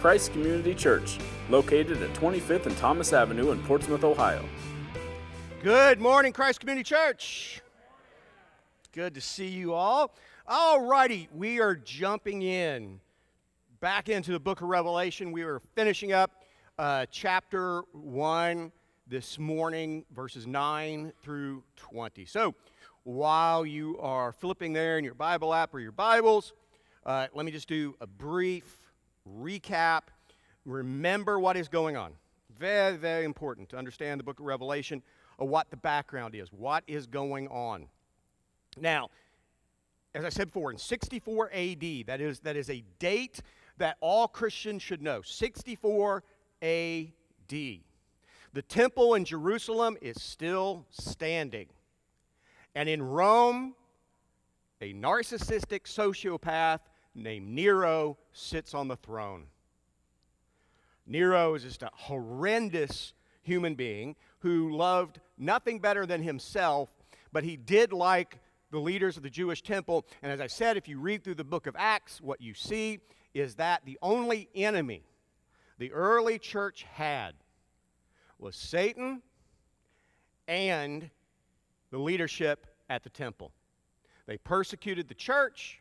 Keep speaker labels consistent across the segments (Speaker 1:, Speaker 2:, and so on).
Speaker 1: Christ Community Church, located at 25th and Thomas Avenue in Portsmouth, Ohio.
Speaker 2: Good morning, Christ Community Church. Good to see you all. All righty, we are jumping in back into the book of Revelation. We are finishing up uh, chapter 1 this morning, verses 9 through 20. So, while you are flipping there in your Bible app or your Bibles, uh, let me just do a brief recap. Remember what is going on. Very, very important to understand the book of Revelation what the background is, what is going on. Now, as I said before, in 64 AD, that is, that is a date that all Christians should know 64 AD. The temple in Jerusalem is still standing. And in Rome, a narcissistic sociopath named Nero sits on the throne. Nero is just a horrendous human being who loved nothing better than himself, but he did like the leaders of the Jewish temple. And as I said, if you read through the book of Acts, what you see is that the only enemy the early church had was Satan and the leadership at the temple. They persecuted the church.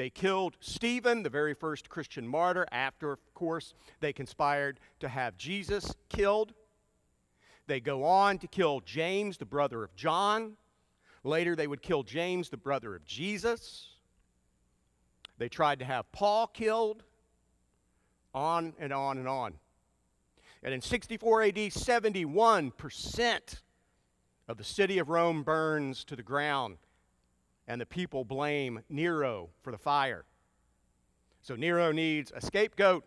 Speaker 2: They killed Stephen, the very first Christian martyr. After, of course, they conspired to have Jesus killed. They go on to kill James, the brother of John. Later, they would kill James, the brother of Jesus. They tried to have Paul killed. On and on and on. And in 64 AD, 71% of the city of Rome burns to the ground, and the people blame Nero for the fire. So Nero needs a scapegoat,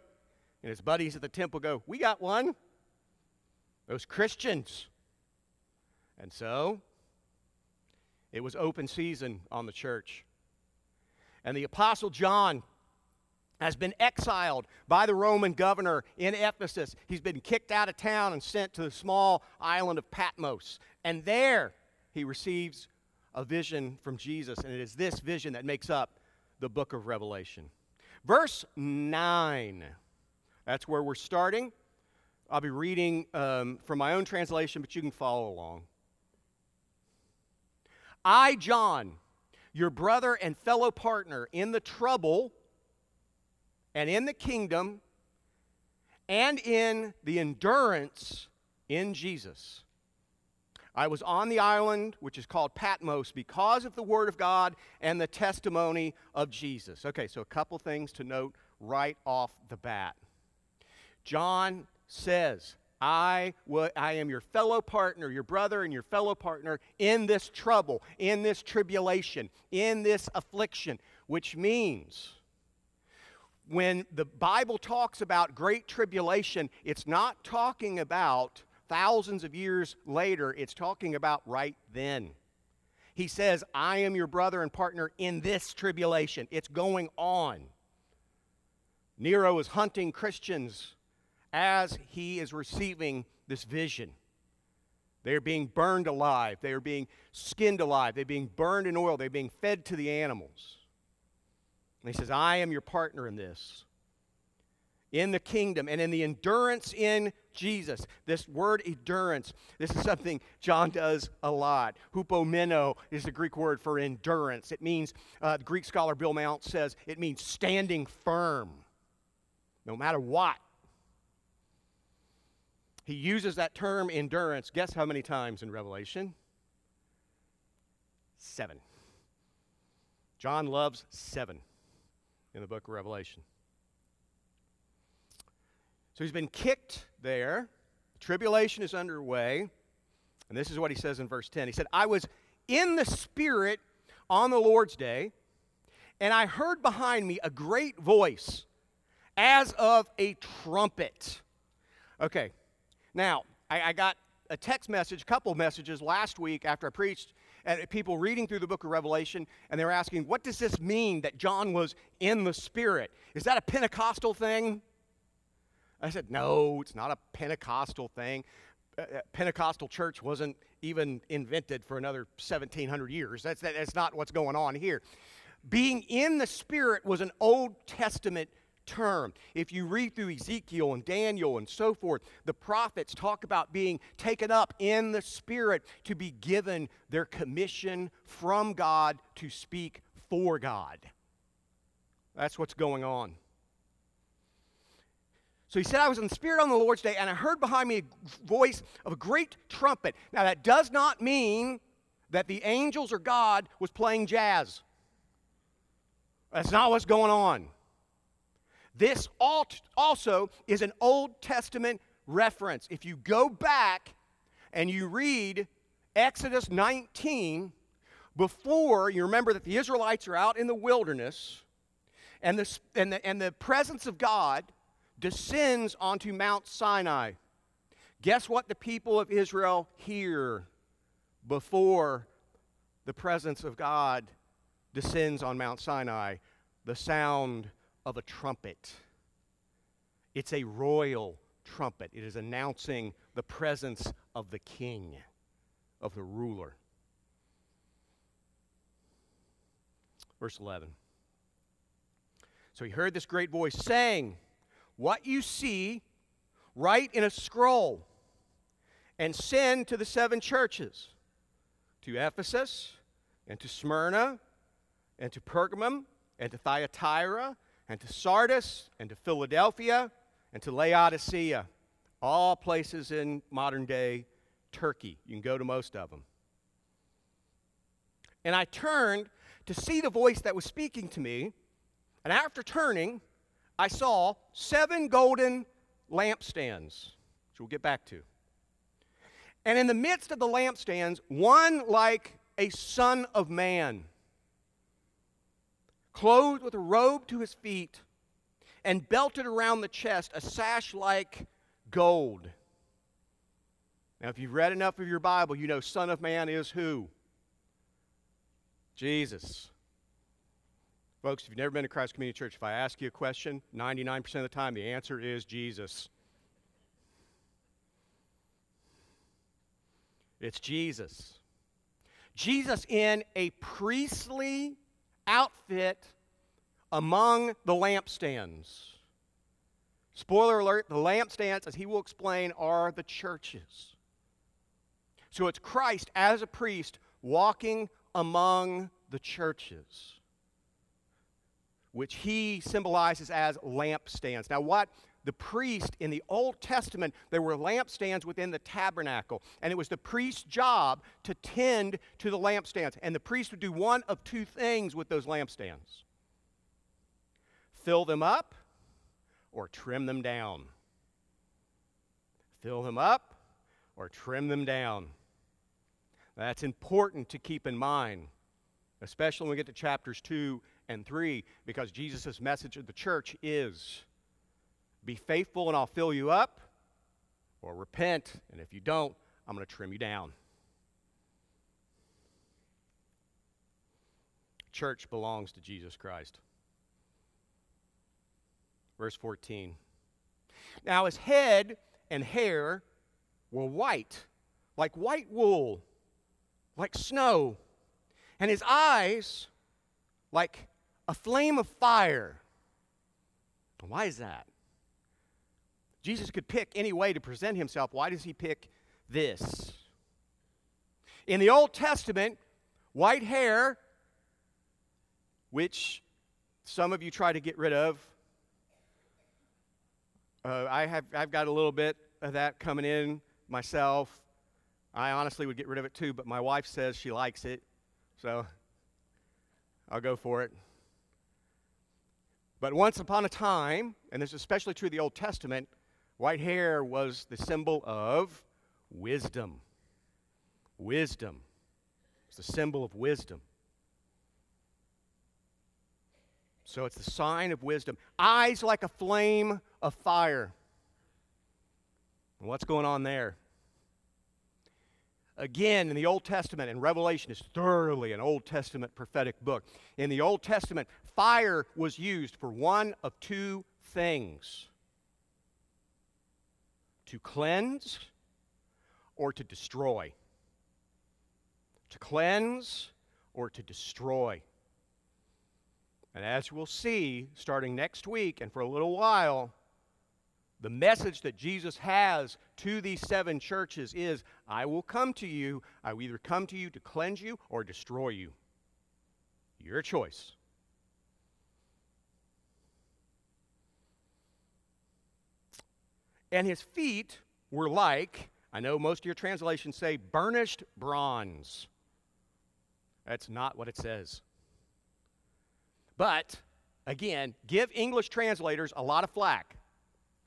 Speaker 2: and his buddies at the temple go, We got one. Those Christians. And so it was open season on the church. And the Apostle John has been exiled by the Roman governor in Ephesus. He's been kicked out of town and sent to the small island of Patmos. And there he receives a vision from Jesus. And it is this vision that makes up the book of Revelation. Verse 9, that's where we're starting. I'll be reading um, from my own translation, but you can follow along. I, John, your brother and fellow partner in the trouble and in the kingdom and in the endurance in Jesus. I was on the island, which is called Patmos, because of the Word of God and the testimony of Jesus. Okay, so a couple things to note right off the bat. John says, I, will, I am your fellow partner, your brother and your fellow partner in this trouble, in this tribulation, in this affliction, which means when the Bible talks about great tribulation, it's not talking about thousands of years later, it's talking about right then. He says, I am your brother and partner in this tribulation. It's going on. Nero is hunting Christians as he is receiving this vision. They are being burned alive. They are being skinned alive. They're being burned in oil. They're being fed to the animals. And he says, I am your partner in this, in the kingdom, and in the endurance in Jesus. This word endurance, this is something John does a lot. Hupomeno is the Greek word for endurance. It means, uh, the Greek scholar Bill Mounce says, it means standing firm, no matter what. He uses that term endurance, guess how many times in Revelation? Seven. John loves seven in the book of Revelation. So he's been kicked there. Tribulation is underway. And this is what he says in verse 10. He said, I was in the Spirit on the Lord's day, and I heard behind me a great voice as of a trumpet. Okay, now, I, I got a text message, a couple messages last week after I preached and people reading through the book of Revelation, and they were asking, what does this mean that John was in the Spirit? Is that a Pentecostal thing? I said, no, it's not a Pentecostal thing. Uh, uh Pentecostal church wasn't even invented for another 1700 years. That's, that, that's not what's going on here. Being in the Spirit was an Old Testament term. If you read through Ezekiel and Daniel and so forth, the prophets talk about being taken up in the Spirit to be given their commission from God to speak for God. That's what's going on. So he said, I was in the Spirit on the Lord's day, and I heard behind me a voice of a great trumpet. Now, that does not mean that the angels or God was playing jazz. That's not what's going on. This also is an Old Testament reference. If you go back and you read Exodus 19, before you remember that the Israelites are out in the wilderness, and the, and the, and the presence of God descends onto Mount Sinai. Guess what the people of Israel hear before the presence of God descends on Mount Sinai? The sound of a trumpet. It's a royal trumpet. It is announcing the presence of the king, of the ruler. Verse 11. So he heard this great voice saying, What you see, write in a scroll and send to the seven churches to Ephesus and to Smyrna and to Pergamum and to Thyatira and to Sardis and to Philadelphia and to Laodicea, all places in modern day Turkey. You can go to most of them. And I turned to see the voice that was speaking to me, and after turning, I saw seven golden lampstands, which we'll get back to. And in the midst of the lampstands, one like a son of man clothed with a robe to his feet, and belted around the chest a sash like gold. Now, if you've read enough of your Bible, you know Son of Man is who? Jesus. Folks, if you've never been to Christ Community Church, if I ask you a question, 99% of the time the answer is Jesus. It's Jesus. Jesus in a priestly outfit among the lampstands. Spoiler alert the lampstands, as he will explain, are the churches. So it's Christ as a priest walking among the churches, which he symbolizes as lampstands. Now, what the priest in the Old Testament, there were lampstands within the tabernacle, and it was the priest's job to tend to the lampstands. And the priest would do one of two things with those lampstands fill them up or trim them down. Fill them up or trim them down. That's important to keep in mind, especially when we get to chapters 2 and 3, because Jesus' message of the church is be faithful and I'll fill you up, or repent, and if you don't, I'm going to trim you down. Church belongs to Jesus Christ. Verse 14. Now his head and hair were white, like white wool, like snow, and his eyes like a flame of fire. Why is that? Jesus could pick any way to present himself. Why does he pick this? In the Old Testament, white hair, which some of you try to get rid of, uh, I have, I've got a little bit of that coming in myself. I honestly would get rid of it too, but my wife says she likes it, so I'll go for it. But once upon a time, and this is especially true of the Old Testament, White hair was the symbol of wisdom. Wisdom. It's the symbol of wisdom. So it's the sign of wisdom. Eyes like a flame of fire. What's going on there? Again, in the Old Testament, and Revelation is thoroughly an Old Testament prophetic book. In the Old Testament, fire was used for one of two things to cleanse or to destroy. To cleanse or to destroy. And as we'll see, starting next week and for a little while, the message that Jesus has to these seven churches is I will come to you. I will either come to you to cleanse you or destroy you. Your choice. And his feet were like, I know most of your translations say burnished bronze. That's not what it says. But, again, give English translators a lot of flack.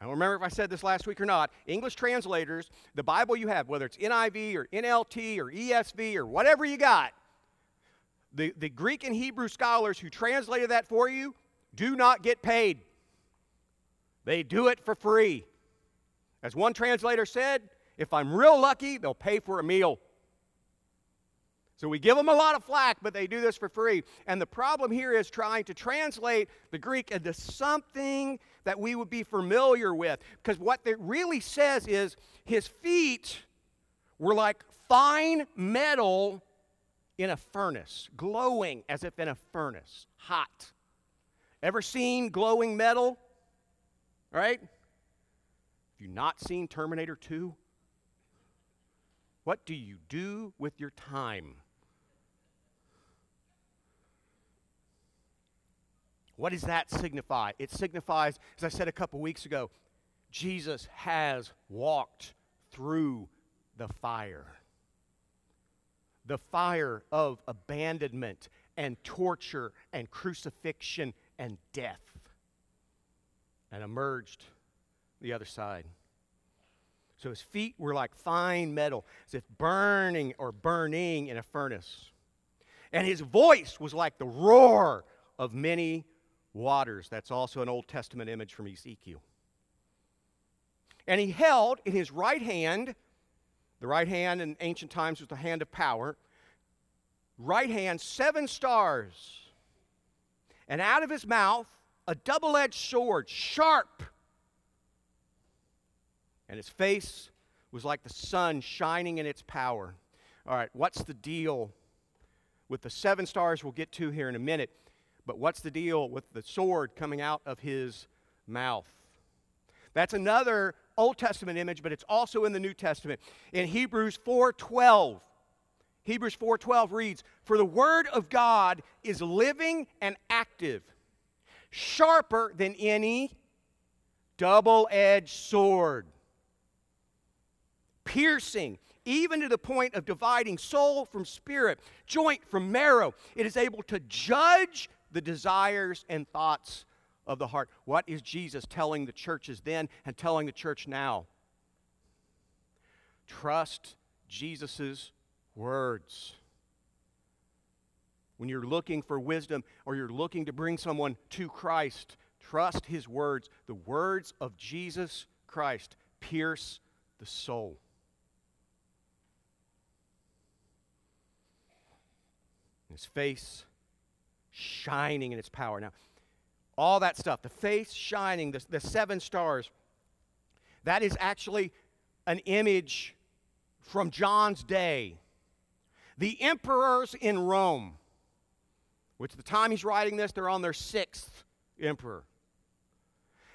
Speaker 2: I don't remember if I said this last week or not. English translators, the Bible you have, whether it's NIV or NLT or ESV or whatever you got, the, the Greek and Hebrew scholars who translated that for you do not get paid. They do it for free. As one translator said, if I'm real lucky, they'll pay for a meal. So we give them a lot of flack, but they do this for free. And the problem here is trying to translate the Greek into something that we would be familiar with. Because what it really says is his feet were like fine metal in a furnace, glowing as if in a furnace, hot. Ever seen glowing metal? Right? Have you not seen Terminator 2? What do you do with your time? What does that signify? It signifies, as I said a couple weeks ago, Jesus has walked through the fire. The fire of abandonment and torture and crucifixion and death, and emerged the other side. So his feet were like fine metal, as if burning or burning in a furnace. And his voice was like the roar of many waters. That's also an Old Testament image from Ezekiel. And he held in his right hand, the right hand in ancient times was the hand of power, right hand, seven stars. And out of his mouth, a double edged sword, sharp. And his face was like the sun shining in its power. All right, what's the deal with the seven stars we'll get to here in a minute? But what's the deal with the sword coming out of his mouth? That's another Old Testament image, but it's also in the New Testament. In Hebrews 4:12, Hebrews 4:12 reads, "For the word of God is living and active, sharper than any double-edged sword, piercing even to the point of dividing soul from spirit, joint from marrow. It is able to judge the desires and thoughts of the heart. What is Jesus telling the churches then and telling the church now? Trust Jesus' words. When you're looking for wisdom or you're looking to bring someone to Christ, trust his words. The words of Jesus Christ pierce the soul. His face shining in its power. Now, all that stuff, the face shining, the, the seven stars, that is actually an image from John's day. The emperors in Rome, which the time he's writing this, they're on their sixth emperor.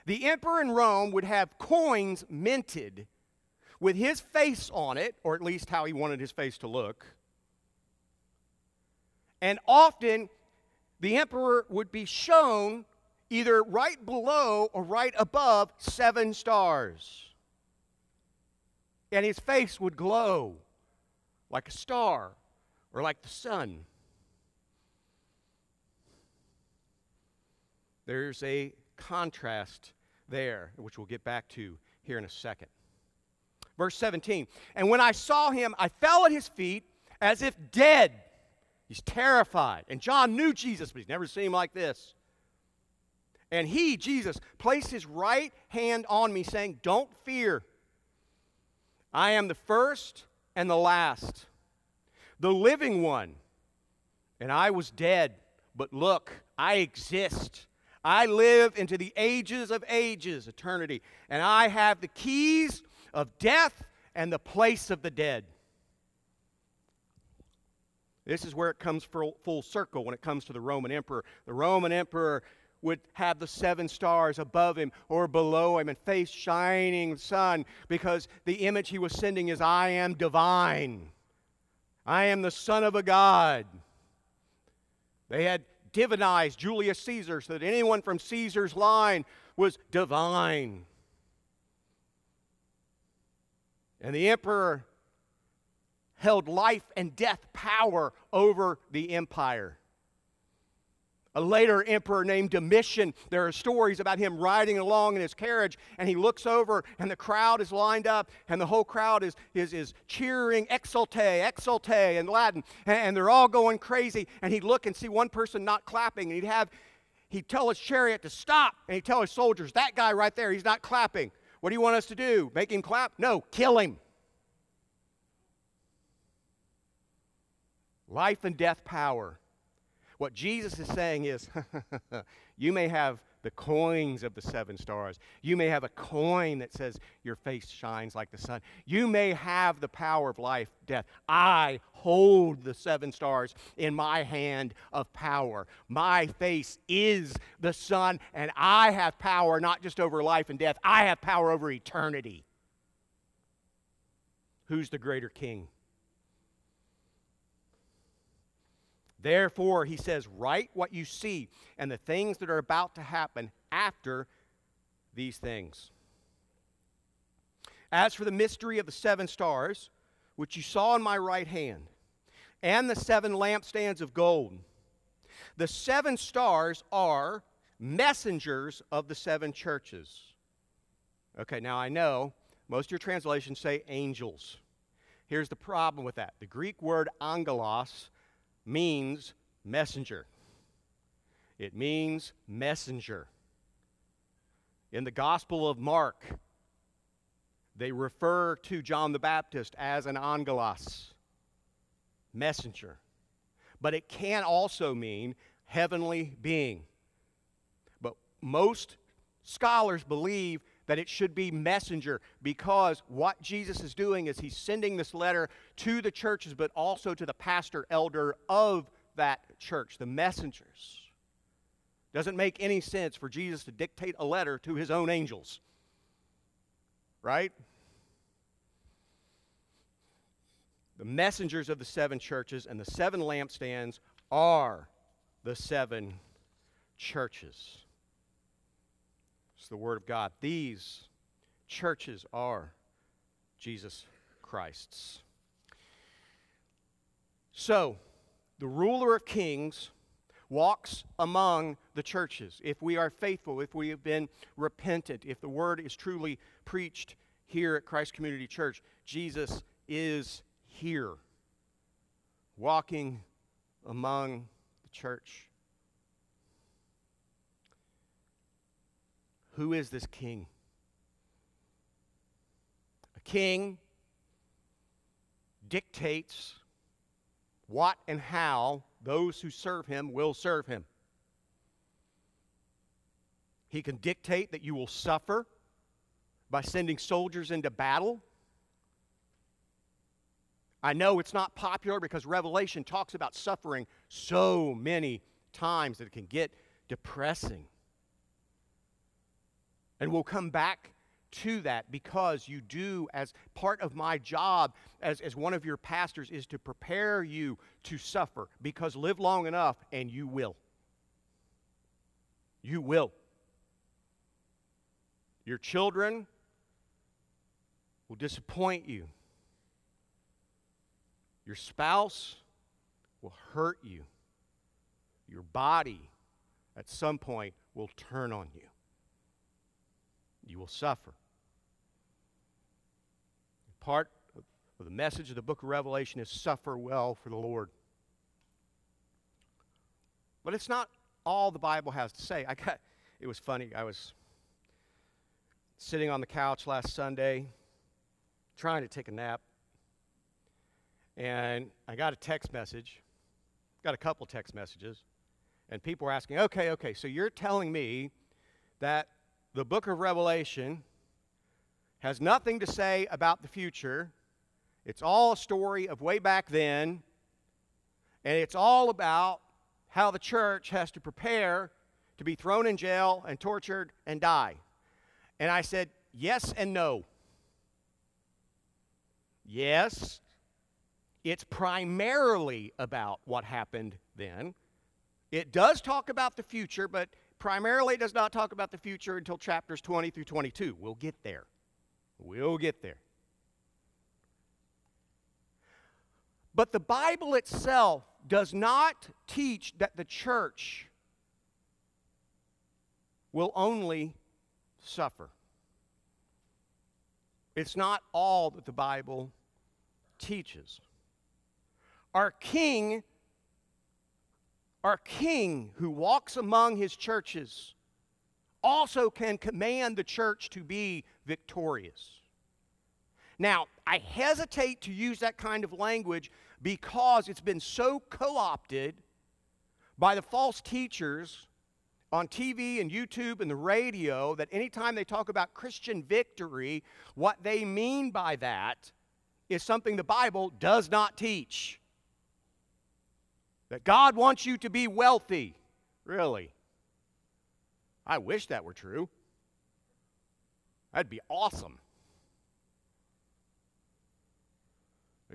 Speaker 2: The emperor in Rome would have coins minted with his face on it, or at least how he wanted his face to look. And often the emperor would be shown either right below or right above seven stars. And his face would glow like a star or like the sun. There's a contrast there, which we'll get back to here in a second. Verse 17 And when I saw him, I fell at his feet as if dead. He's terrified. And John knew Jesus, but he's never seen him like this. And he, Jesus, placed his right hand on me, saying, Don't fear. I am the first and the last, the living one. And I was dead, but look, I exist. I live into the ages of ages, eternity, and I have the keys of death and the place of the dead. This is where it comes full, circle when it comes to the Roman emperor. The Roman emperor would have the seven stars above him or below him and face shining sun because the image he was sending is I am divine. I am the son of a God. They had divinized Julius Caesar so that anyone from Caesar's line was divine. And the emperor held life and death power over the empire. A later emperor named Domitian, there are stories about him riding along in his carriage, and he looks over, and the crowd is lined up, and the whole crowd is, is, is cheering, exulte, exulte in Latin, and, and they're all going crazy. And he'd look and see one person not clapping, and he'd have, he'd tell his chariot to stop, and he'd tell his soldiers, that guy right there, he's not clapping. What do you want us to do? Make him clap? No, kill him. Life and death power. What Jesus is saying is you may have the coins of the seven stars. You may have a coin that says your face shines like the sun. You may have the power of life, death. I hold the seven stars in my hand of power. My face is the sun, and I have power not just over life and death, I have power over eternity. Who's the greater king? Therefore, he says, write what you see and the things that are about to happen after these things. As for the mystery of the seven stars, which you saw in my right hand, and the seven lampstands of gold, the seven stars are messengers of the seven churches. Okay, now I know most of your translations say angels. Here's the problem with that the Greek word angelos means messenger. It means messenger. In the Gospel of Mark, they refer to John the Baptist as an angelos, messenger. But it can also mean heavenly being. But most scholars believe that it should be messenger because what Jesus is doing is he's sending this letter to the churches, but also to the pastor elder of that church, the messengers. Doesn't make any sense for Jesus to dictate a letter to his own angels. Right? The messengers of the seven churches and the seven lampstands are the seven churches. It's the Word of God. These churches are Jesus Christ's. So, the ruler of kings walks among the churches. If we are faithful, if we have been repentant, if the word is truly preached here at Christ Community Church, Jesus is here, walking among the church. Who is this king? A king dictates what and how those who serve him will serve him. He can dictate that you will suffer by sending soldiers into battle. I know it's not popular because Revelation talks about suffering so many times that it can get depressing. And we'll come back to that because you do, as part of my job as, as one of your pastors, is to prepare you to suffer because live long enough and you will. You will. Your children will disappoint you. Your spouse will hurt you. Your body at some point will turn on you you will suffer. Part of the message of the book of Revelation is suffer well for the Lord. But it's not all the Bible has to say. I got it was funny. I was sitting on the couch last Sunday trying to take a nap. And I got a text message. Got a couple text messages. And people were asking, "Okay, okay, so you're telling me that the book of Revelation has nothing to say about the future. It's all a story of way back then. And it's all about how the church has to prepare to be thrown in jail and tortured and die. And I said, yes and no. Yes, it's primarily about what happened then. It does talk about the future, but primarily does not talk about the future until chapters 20 through 22. We'll get there. We'll get there. But the Bible itself does not teach that the church will only suffer. It's not all that the Bible teaches. Our King, our King who walks among his churches, also can command the church to be victorious. Now, I hesitate to use that kind of language because it's been so co opted by the false teachers on TV and YouTube and the radio that anytime they talk about Christian victory, what they mean by that is something the Bible does not teach. That God wants you to be wealthy. Really? I wish that were true. That'd be awesome.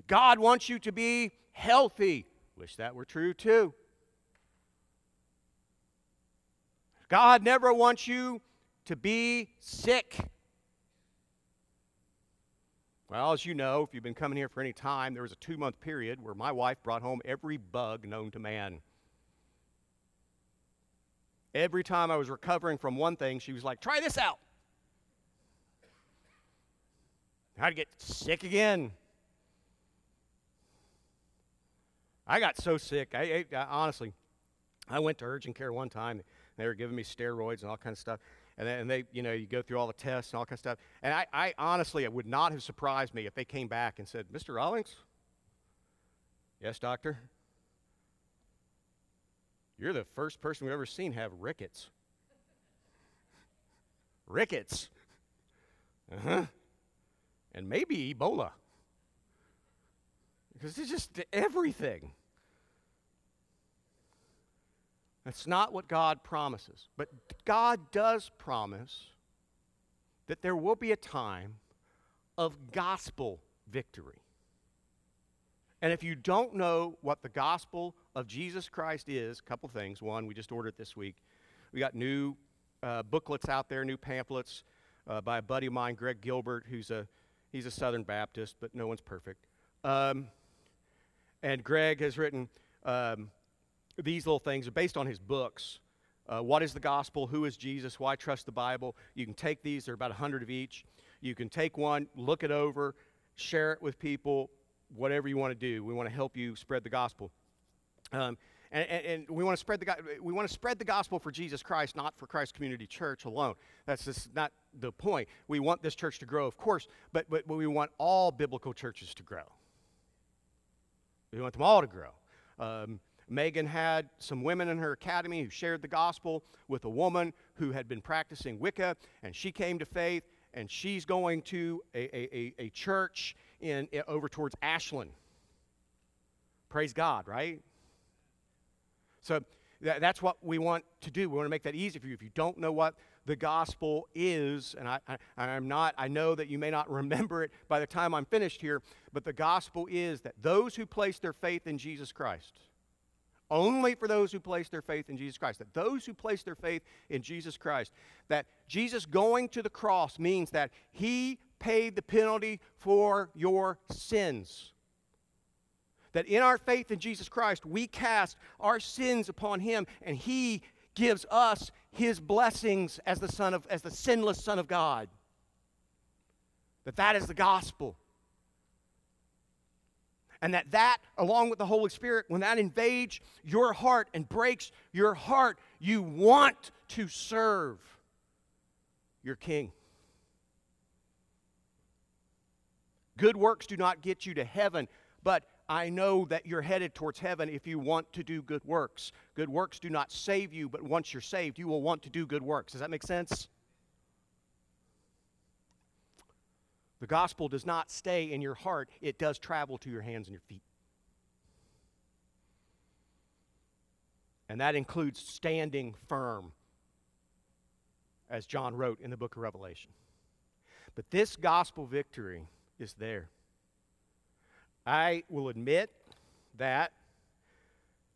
Speaker 2: God wants you to be healthy. Wish that were true too. God never wants you to be sick. Well, as you know, if you've been coming here for any time, there was a two month period where my wife brought home every bug known to man. Every time I was recovering from one thing, she was like, try this out. I'd get sick again. I got so sick. I, I, I, honestly, I went to urgent care one time. They were giving me steroids and all kinds of stuff. And, then, they, you know, you go through all the tests and all kinds of stuff. And I, I honestly, it would not have surprised me if they came back and said, Mr. Rawlings? Yes, doctor? You're the first person we've ever seen have rickets. rickets. Uh huh. And maybe Ebola. Because it's just everything. That's not what God promises. But God does promise that there will be a time of gospel victory. And if you don't know what the gospel of Jesus Christ is, a couple things. One, we just ordered this week. We got new uh, booklets out there, new pamphlets uh, by a buddy of mine, Greg Gilbert, who's a he's a Southern Baptist, but no one's perfect. Um, and Greg has written um, these little things are based on his books. Uh, what is the gospel? Who is Jesus? Why trust the Bible? You can take these, there are about 100 of each. You can take one, look it over, share it with people, whatever you want to do. We want to help you spread the gospel. Um, and, and, and, we want to spread the we want to spread the gospel for Jesus Christ, not for Christ Community Church alone. That's just not the point. We want this church to grow, of course, but, but, we want all biblical churches to grow. We want them all to grow. Um, Megan had some women in her academy who shared the gospel with a woman who had been practicing Wicca, and she came to faith, and she's going to a, a, a church in, over towards Ashland. Praise God, right? So that, that's what we want to do. We want to make that easy for you. If you don't know what the gospel is, and I, I, am not, I know that you may not remember it by the time I'm finished here, but the gospel is that those who place their faith in Jesus Christ, only for those who place their faith in Jesus Christ. That those who place their faith in Jesus Christ, that Jesus going to the cross means that he paid the penalty for your sins. That in our faith in Jesus Christ, we cast our sins upon him and he gives us his blessings as the son of as the sinless son of God. That that is the gospel and that that along with the holy spirit when that invades your heart and breaks your heart you want to serve your king good works do not get you to heaven but I know that you're headed towards heaven if you want to do good works. Good works do not save you, but once you're saved, you will want to do good works. Does that make sense? The gospel does not stay in your heart, it does travel to your hands and your feet. And that includes standing firm, as John wrote in the book of Revelation. But this gospel victory is there. I will admit that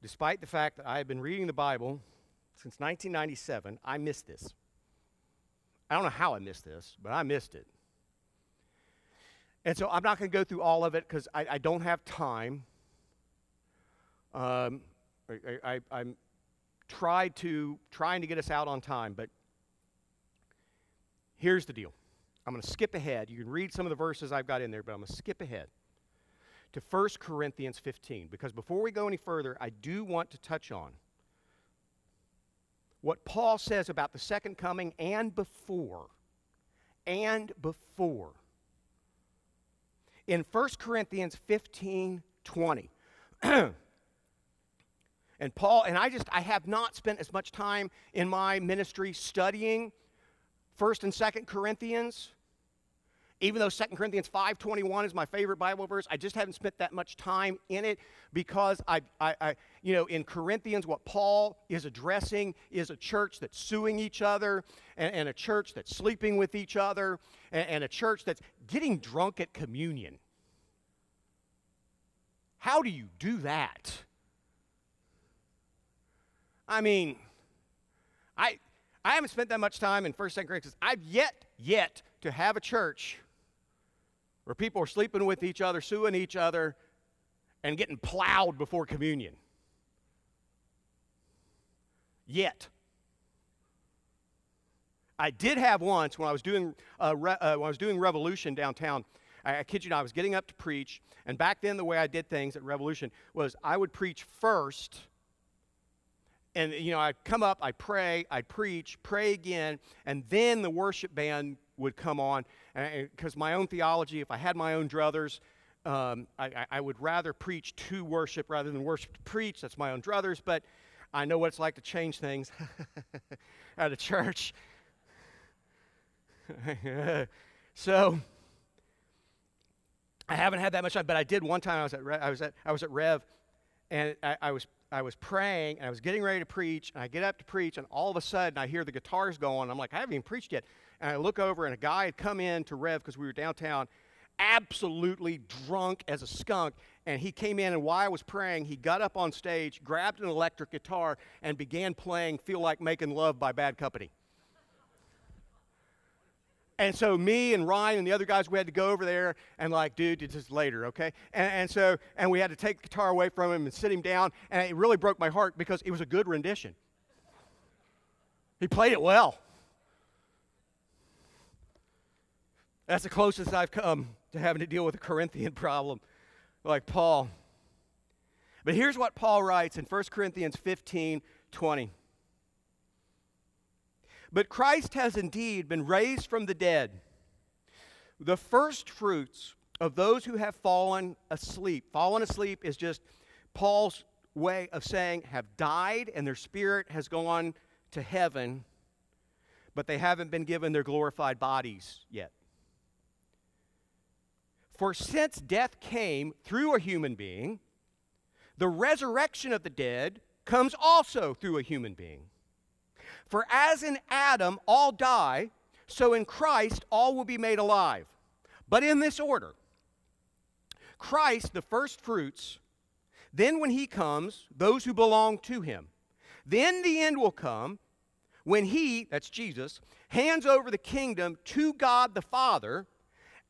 Speaker 2: despite the fact that I have been reading the Bible since 1997, I missed this. I don't know how I missed this, but I missed it. And so I'm not going to go through all of it because I, I, don't have time. Um, I, am to trying to get us out on time, but here's the deal. I'm going to skip ahead. You can read some of the verses I've got in there, but I'm going to skip ahead to 1 Corinthians 15 because before we go any further, I do want to touch on what Paul says about the second coming and before. And before. In 1 Corinthians 15 20. and Paul, and I just, I have not spent as much time in my ministry studying 1st and 2nd Corinthians even though 2 Corinthians 5.21 is my favorite Bible verse, I just haven't spent that much time in it because I, I, I, you know, in Corinthians, what Paul is addressing is a church that's suing each other and, and a church that's sleeping with each other and, and a church that's getting drunk at communion. How do you do that? I mean, I, I haven't spent that much time in 1st, 2nd Corinthians. I've yet, yet to have a church where people are sleeping with each other, suing each other, and getting plowed before communion. Yet. I did have once when I was doing, uh, re- uh, when I was doing Revolution downtown. I, I kid you not, I was getting up to preach, and back then the way I did things at Revolution was I would preach first, and you know I'd come up, I'd pray, I'd preach, pray again, and then the worship band would come on. Because my own theology, if I had my own druthers, um, I, I, would rather preach to worship rather than worship to preach. That's my own druthers, but I know what it's like to change things at a church. so I haven't had that much time, but I did one time. I was at I was at I was at Rev, and I, I was I was praying and I was getting ready to preach, and I get up to preach, and all of a sudden I hear the guitars going. I'm like, I haven't even preached yet and I look over, and a guy had come in to Rev because we were downtown, absolutely drunk as a skunk. And he came in, and while I was praying, he got up on stage, grabbed an electric guitar, and began playing Feel Like Making Love by Bad Company. And so me and Ryan and the other guys, we had to go over there and like, dude, it's just later, okay? And, and, so, and we had to take the guitar away from him and sit him down. And it really broke my heart because it was a good rendition. He played it well. That's the closest I've come to having to deal with a Corinthian problem like Paul. But here's what Paul writes in 1 Corinthians 15 20. But Christ has indeed been raised from the dead, the first fruits of those who have fallen asleep. Fallen asleep is just Paul's way of saying have died and their spirit has gone to heaven, but they haven't been given their glorified bodies yet. For since death came through a human being, the resurrection of the dead comes also through a human being. For as in Adam all die, so in Christ all will be made alive. But in this order Christ, the first fruits, then when he comes, those who belong to him. Then the end will come when he, that's Jesus, hands over the kingdom to God the Father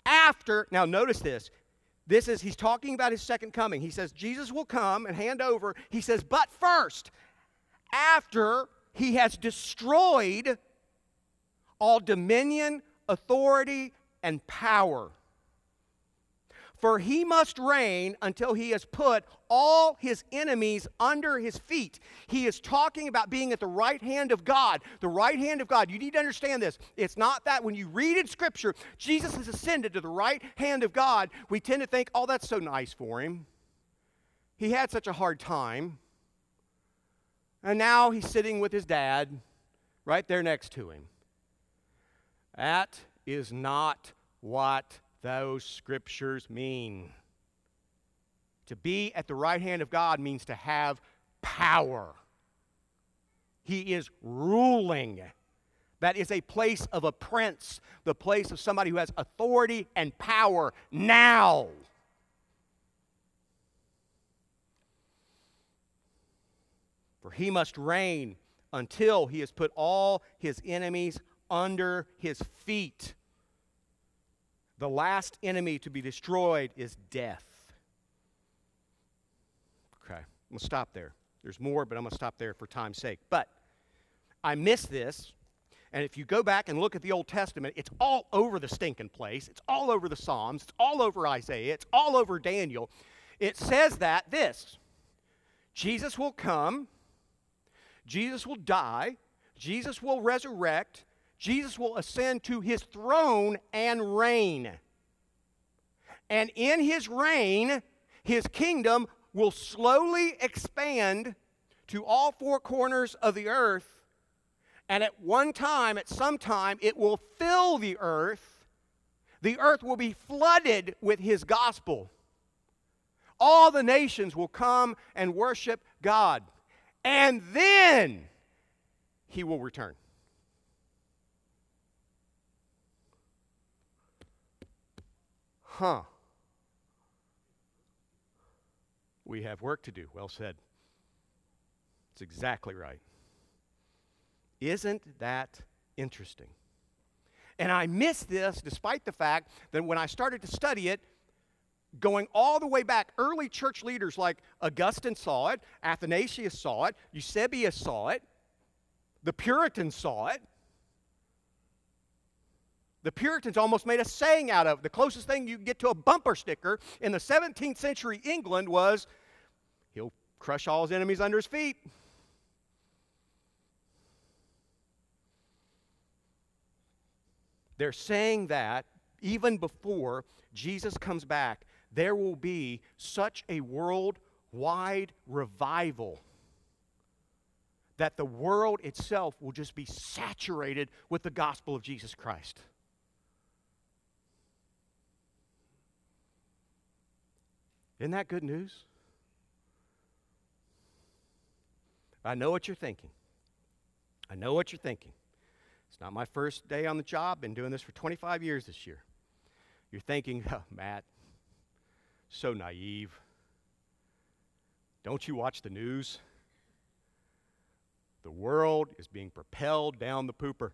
Speaker 2: after, now notice this. This is, he's talking about his second coming. He says, Jesus will come and hand over. He says, but first, after he has destroyed all dominion, authority, and power for he must reign until he has put all his enemies under his feet. He is talking about being at the right hand of God. The right hand of God. You need to understand this. It's not that when you read in Scripture, Jesus has ascended to the right hand of God, we tend to think, oh, that's so nice for him. He had such a hard time. And now he's sitting with his dad right there next to him. That is not what those scriptures mean. To be at the right hand of God means to have power. He is ruling. That is a place of a prince, the place of somebody who has authority and power now. For he must reign until he has put all his enemies under his feet. The last enemy to be destroyed is death. Okay, I'm going to stop there. There's more, but I'm going to stop there for time's sake. But I miss this. And if you go back and look at the Old Testament, it's all over the stinking place. It's all over the Psalms. It's all over Isaiah. It's all over Daniel. It says that this Jesus will come, Jesus will die, Jesus will resurrect, Jesus will ascend to his throne and reign. And in his reign, his kingdom will slowly expand to all four corners of the earth. And at one time, at some time, it will fill the earth. The earth will be flooded with his gospel. All the nations will come and worship God. And then he will return. Huh. We have work to do. Well said. It's exactly right. Isn't that interesting? And I missed this despite the fact that when I started to study it, going all the way back, early church leaders like Augustine saw it, Athanasius saw it, Eusebius saw it, the Puritans saw it. The Puritans almost made a saying out of. The closest thing you get to a bumper sticker in the 17th century England was, He'll crush all his enemies under his feet. They're saying that even before Jesus comes back, there will be such a worldwide revival that the world itself will just be saturated with the gospel of Jesus Christ. Isn't that good news? I know what you're thinking. I know what you're thinking. It's not my first day on the job. Been doing this for 25 years this year. You're thinking, oh, Matt, so naive. Don't you watch the news? The world is being propelled down the pooper.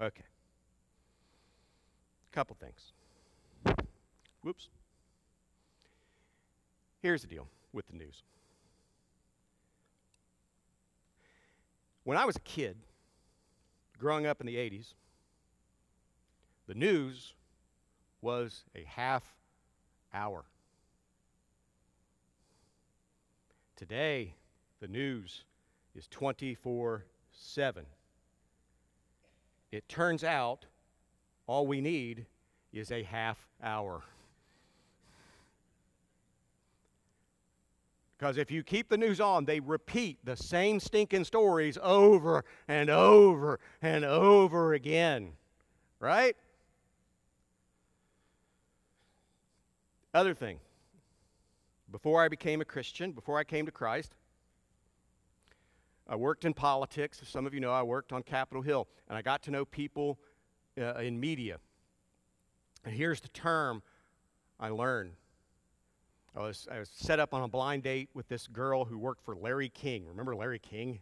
Speaker 2: Okay. Couple things. Whoops. Here's the deal with the news. When I was a kid, growing up in the 80s, the news was a half hour. Today, the news is 24 7. It turns out all we need is a half hour. Because if you keep the news on, they repeat the same stinking stories over and over and over again. Right? Other thing. Before I became a Christian, before I came to Christ, I worked in politics. As some of you know, I worked on Capitol Hill, and I got to know people uh, in media. And here's the term I learned I was, I was set up on a blind date with this girl who worked for Larry King. Remember Larry King?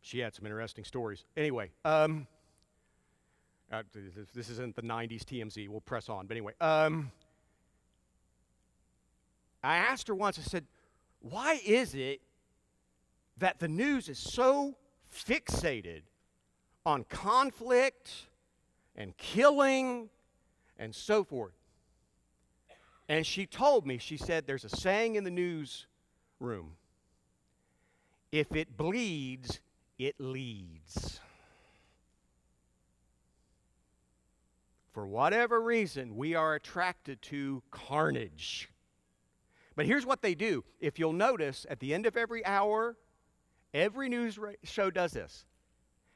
Speaker 2: She had some interesting stories. Anyway, um, uh, this, isn't the 90s TMZ. We'll press on. But anyway, um, I asked her once, I said, why is it that the news is so fixated on conflict and killing and so forth? And she told me, she said, there's a saying in the newsroom if it bleeds, it leads. For whatever reason, we are attracted to carnage. But here's what they do. If you'll notice, at the end of every hour, every news show does this.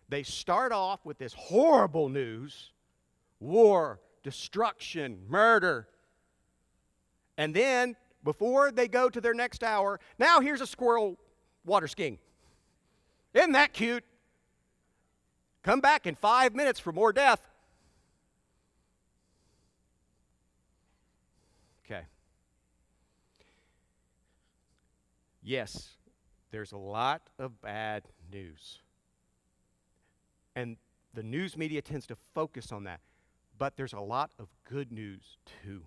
Speaker 2: They start off with this horrible news war, destruction, murder, and then before they go to their next hour, now here's a squirrel water skiing. Isn't that cute? Come back in five minutes for more death. Okay. Yes, there's a lot of bad news. And the news media tends to focus on that. But there's a lot of good news too,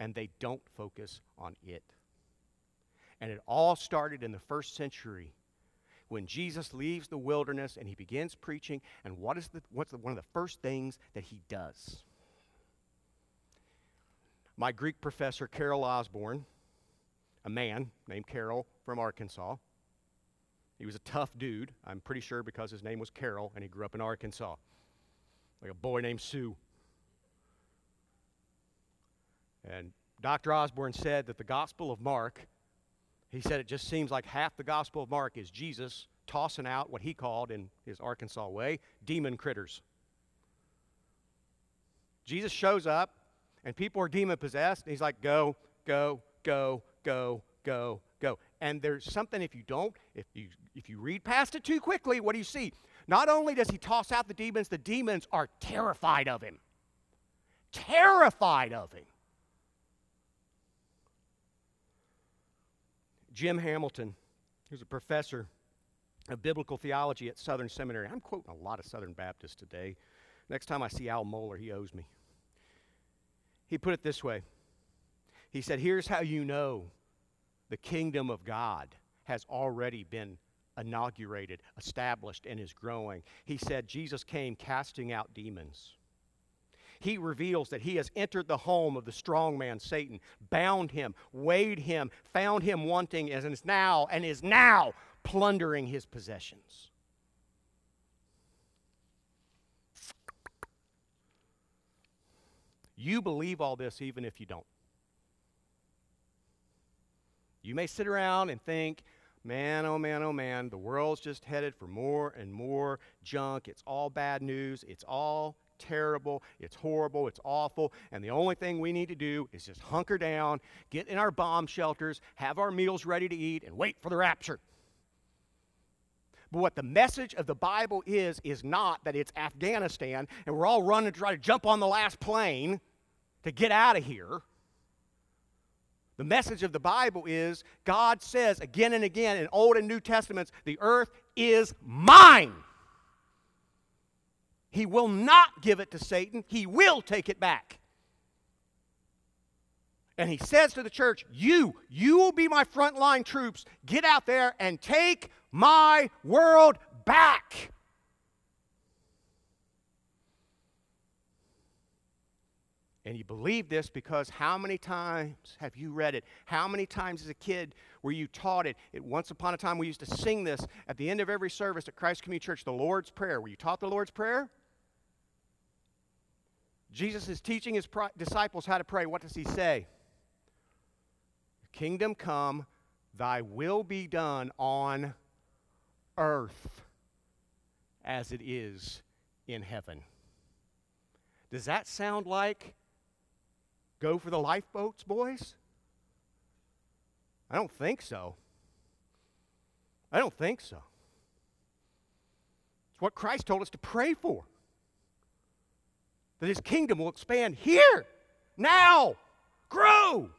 Speaker 2: and they don't focus on it. And it all started in the first century when Jesus leaves the wilderness and he begins preaching. And what is the, what's the, one of the first things that he does? My Greek professor, Carroll Osburn, a man named Carol from Arkansas, he was a tough dude, I'm pretty sure because his name was Carol and he grew up in Arkansas, like a boy named Sue. And Dr. Osburn said that the Gospel of Mark, he said it just seems like half the Gospel of Mark is Jesus tossing out what he called, in his Arkansas way, demon critters. Jesus shows up, and people are demon possessed, and he's like, go, go, go, go, go, go. And there's something if you don't, if you if you read past it too quickly, what do you see? Not only does he toss out the demons, the demons are terrified of him. Terrified of him. Jim Hamilton, who's a professor of biblical theology at Southern Seminary. I'm quoting a lot of Southern Baptists today. Next time I see Al Mohler, he owes me. He put it this way He said, Here's how you know the kingdom of God has already been inaugurated, established, and is growing. He said, Jesus came casting out demons he reveals that he has entered the home of the strong man, Satan, bound him, weighed him, found him wanting, and is now, and is now plundering his possessions. You believe all this even if you don't. You may sit around and think, man, oh man, oh man, the world's just headed for more and more junk. It's all bad news. It's all terrible, it's horrible, it's awful, and the only thing we need to do is just hunker down, get in our bomb shelters, have our meals ready to eat, and wait for the rapture. But what the message of the Bible is, is not that it's Afghanistan and we're all running to try to jump on the last plane to get out of here. The message of the Bible is God says again and again in Old and New Testaments, the earth is mine. He will not give it to Satan, he will take it back. And he says to the church, You, you will be my frontline troops. Get out there and take my world back. And you believe this because how many times have you read it? How many times as a kid were you taught it? it? Once upon a time, we used to sing this at the end of every service at Christ Community Church, the Lord's Prayer. Were you taught the Lord's Prayer? Jesus is teaching his disciples how to pray. What does he say? Kingdom come, thy will be done on earth as it is in heaven. Does that sound like go for the lifeboats, boys? I don't think so. I don't think so. It's what Christ told us to pray for that his kingdom will expand here, now, grow.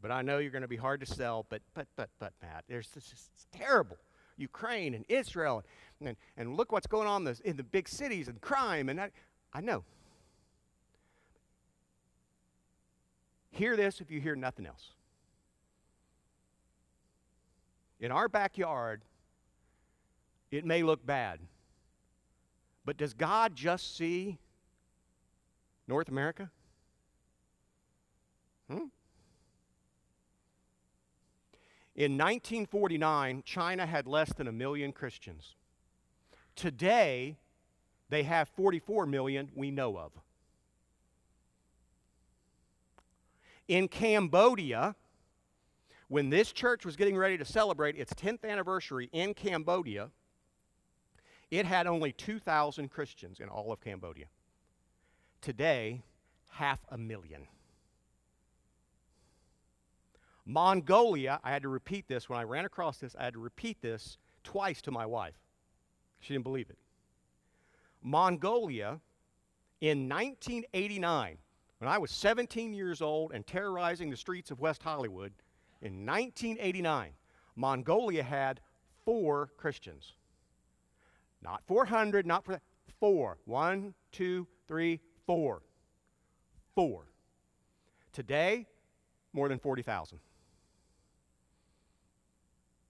Speaker 2: But I know you're going to be hard to sell, but, but, but, but, Matt, there's this is terrible. Ukraine and Israel, and, and and look what's going on in the big cities and crime, and I, I know. Hear this if you hear nothing else. In our backyard, it may look bad. But does God just see North America? Hmm? In 1949, China had less than a million Christians. Today, they have 44 million we know of. In Cambodia, when this church was getting ready to celebrate its 10th anniversary in Cambodia, it had only 2,000 Christians in all of Cambodia. Today, half a million. Mongolia, I had to repeat this when I ran across this, I had to repeat this twice to my wife. She didn't believe it. Mongolia in 1989, when I was 17 years old and terrorizing the streets of West Hollywood, in 1989, Mongolia had four Christians. Not 400, not for four. One, two, three, four. Four. Today, more than 40,000.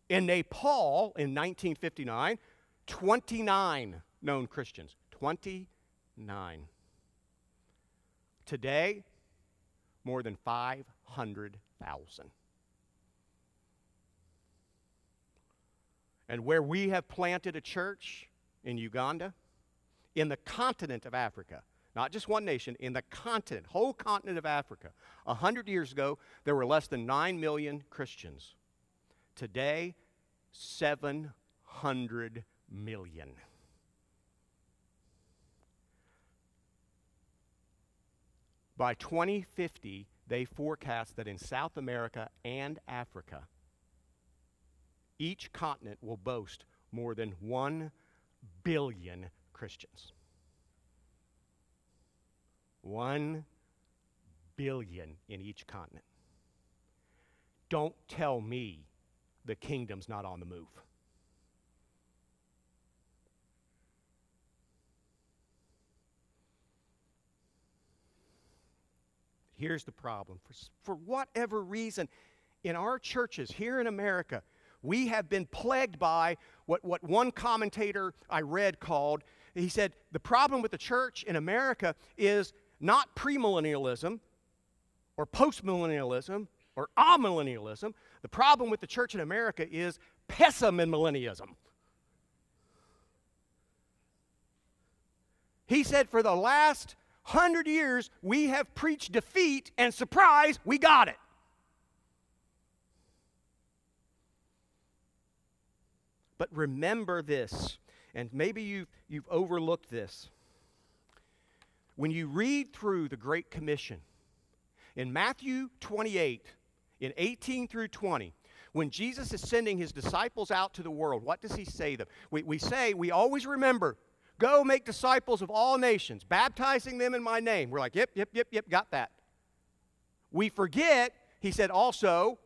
Speaker 2: In Nepal in 1959, 29 known Christians. 29. Today, more than 500,000. And where we have planted a church in Uganda, in the continent of Africa, not just one nation, in the continent, whole continent of Africa, a hundred years ago, there were less than 9 million Christians. Today, 700 million. By 2050, they forecast that in South America and Africa, each continent will boast more than 1 billion Christians. 1 billion in each continent. Don't tell me the kingdom's not on the move. Here's the problem. For, for whatever reason, in our churches here in America, we have been plagued by what, what one commentator I read called, he said, the problem with the church in America is not premillennialism or postmillennialism or amillennialism. The problem with the church in America is pessimillennialism. He said, for the last hundred years, we have preached defeat, and surprise, we got it. But remember this, and maybe you've, you've overlooked this. When you read through the Great Commission, in Matthew 28, in 18 through 20, when Jesus is sending his disciples out to the world, what does he say to them? We, we say, we always remember, go make disciples of all nations, baptizing them in my name. We're like, yep, yep, yep, yep, got that. We forget, he said also,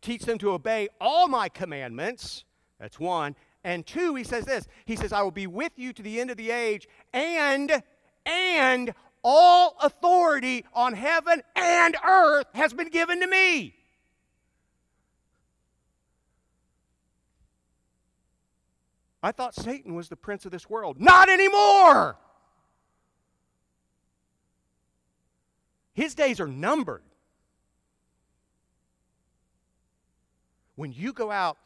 Speaker 2: teach them to obey all my commandments. That's one. And two, he says this. He says, I will be with you to the end of the age, and, and all authority on heaven and earth has been given to me. I thought Satan was the prince of this world. Not anymore! His days are numbered. When you go out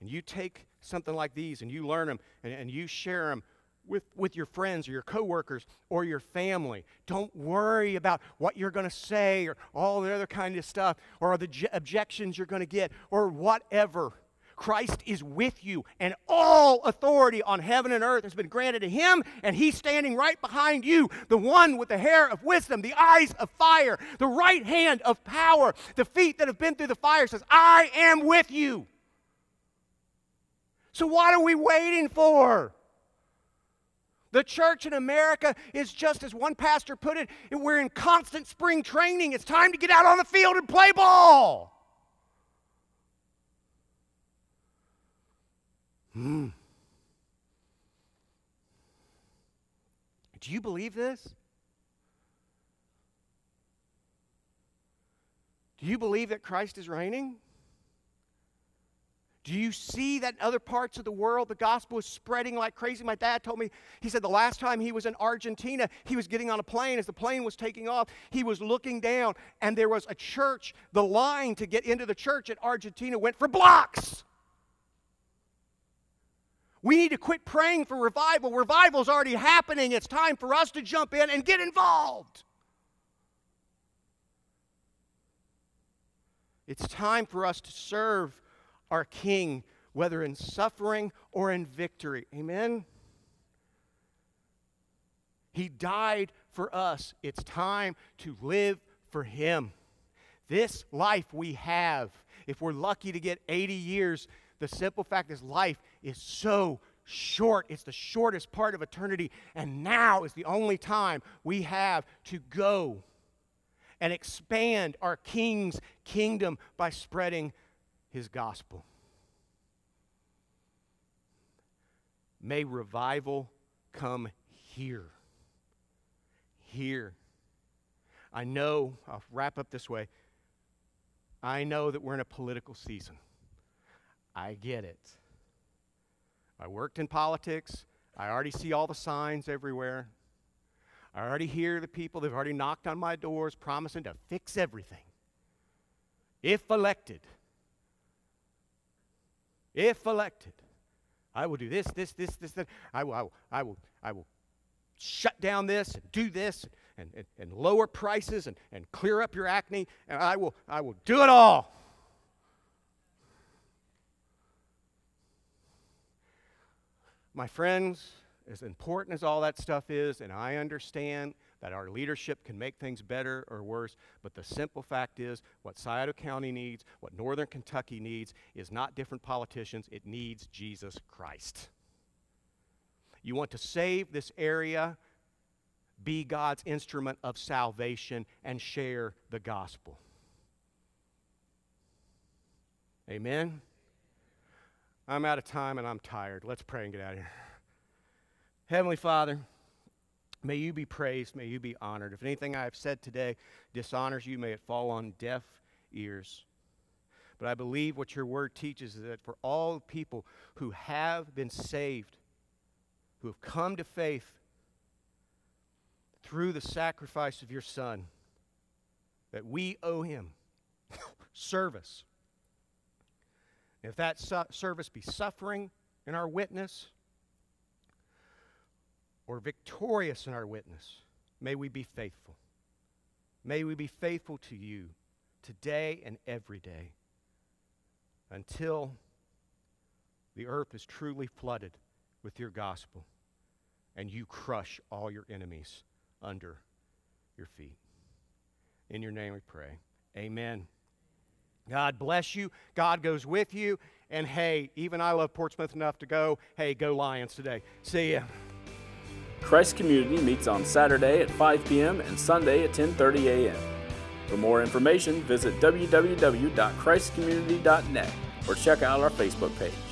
Speaker 2: and you take something like these and you learn them and, and you share them with, with your friends or your coworkers or your family. Don't worry about what you're going to say or all the other kind of stuff or the j- objections you're going to get or whatever. Christ is with you, and all authority on heaven and earth has been granted to him, and he's standing right behind you, the one with the hair of wisdom, the eyes of fire, the right hand of power, the feet that have been through the fire says, I am with you. So, what are we waiting for? The church in America is just as one pastor put it, we're in constant spring training. It's time to get out on the field and play ball. Hmm. Do you believe this? Do you believe that Christ is reigning? Do you see that in other parts of the world the gospel is spreading like crazy? My dad told me, he said the last time he was in Argentina, he was getting on a plane. As the plane was taking off, he was looking down, and there was a church. The line to get into the church in Argentina went for blocks. We need to quit praying for revival. Revival is already happening. It's time for us to jump in and get involved. It's time for us to serve our King, whether in suffering or in victory. Amen? He died for us. It's time to live for Him. This life we have, if we're lucky to get 80 years, the simple fact is life is so short. It's the shortest part of eternity. And now is the only time we have to go and expand our King's kingdom by spreading his gospel. May revival come here. Here. I know, I'll wrap up this way. I know that we're in a political season. I get it. I worked in politics. I already see all the signs everywhere. I already hear the people, they've already knocked on my doors promising to fix everything. If elected, if elected, I will do this, this, this, this, that. I will, I will, I will, I will shut down this and do this and, and, and lower prices and, and clear up your acne, and I will, I will do it all. My friends, as important as all that stuff is, and I understand that our leadership can make things better or worse, but the simple fact is what Scioto County needs, what Northern Kentucky needs, is not different politicians, it needs Jesus Christ. You want to save this area, be God's instrument of salvation, and share the gospel. Amen? I'm out of time and I'm tired. Let's pray and get out of here. Heavenly Father, may you be praised, may you be honored. If anything I have said today dishonors you, may it fall on deaf ears. But I believe what your word teaches is that for all people who have been saved, who have come to faith through the sacrifice of your Son, that we owe him service. If that su- service be suffering in our witness, or victorious in our witness, may we be faithful. May we be faithful to you today and every day until the earth is truly flooded with your gospel and you crush all your enemies under your feet. In your name we pray. Amen. God bless you. God goes with you. And hey, even I love Portsmouth enough to go. Hey, go Lions today. See ya.
Speaker 1: Christ Community meets on Saturday at 5 p.m. and Sunday at 10:30 a.m. For more information, visit www.christcommunity.net or check out our Facebook page.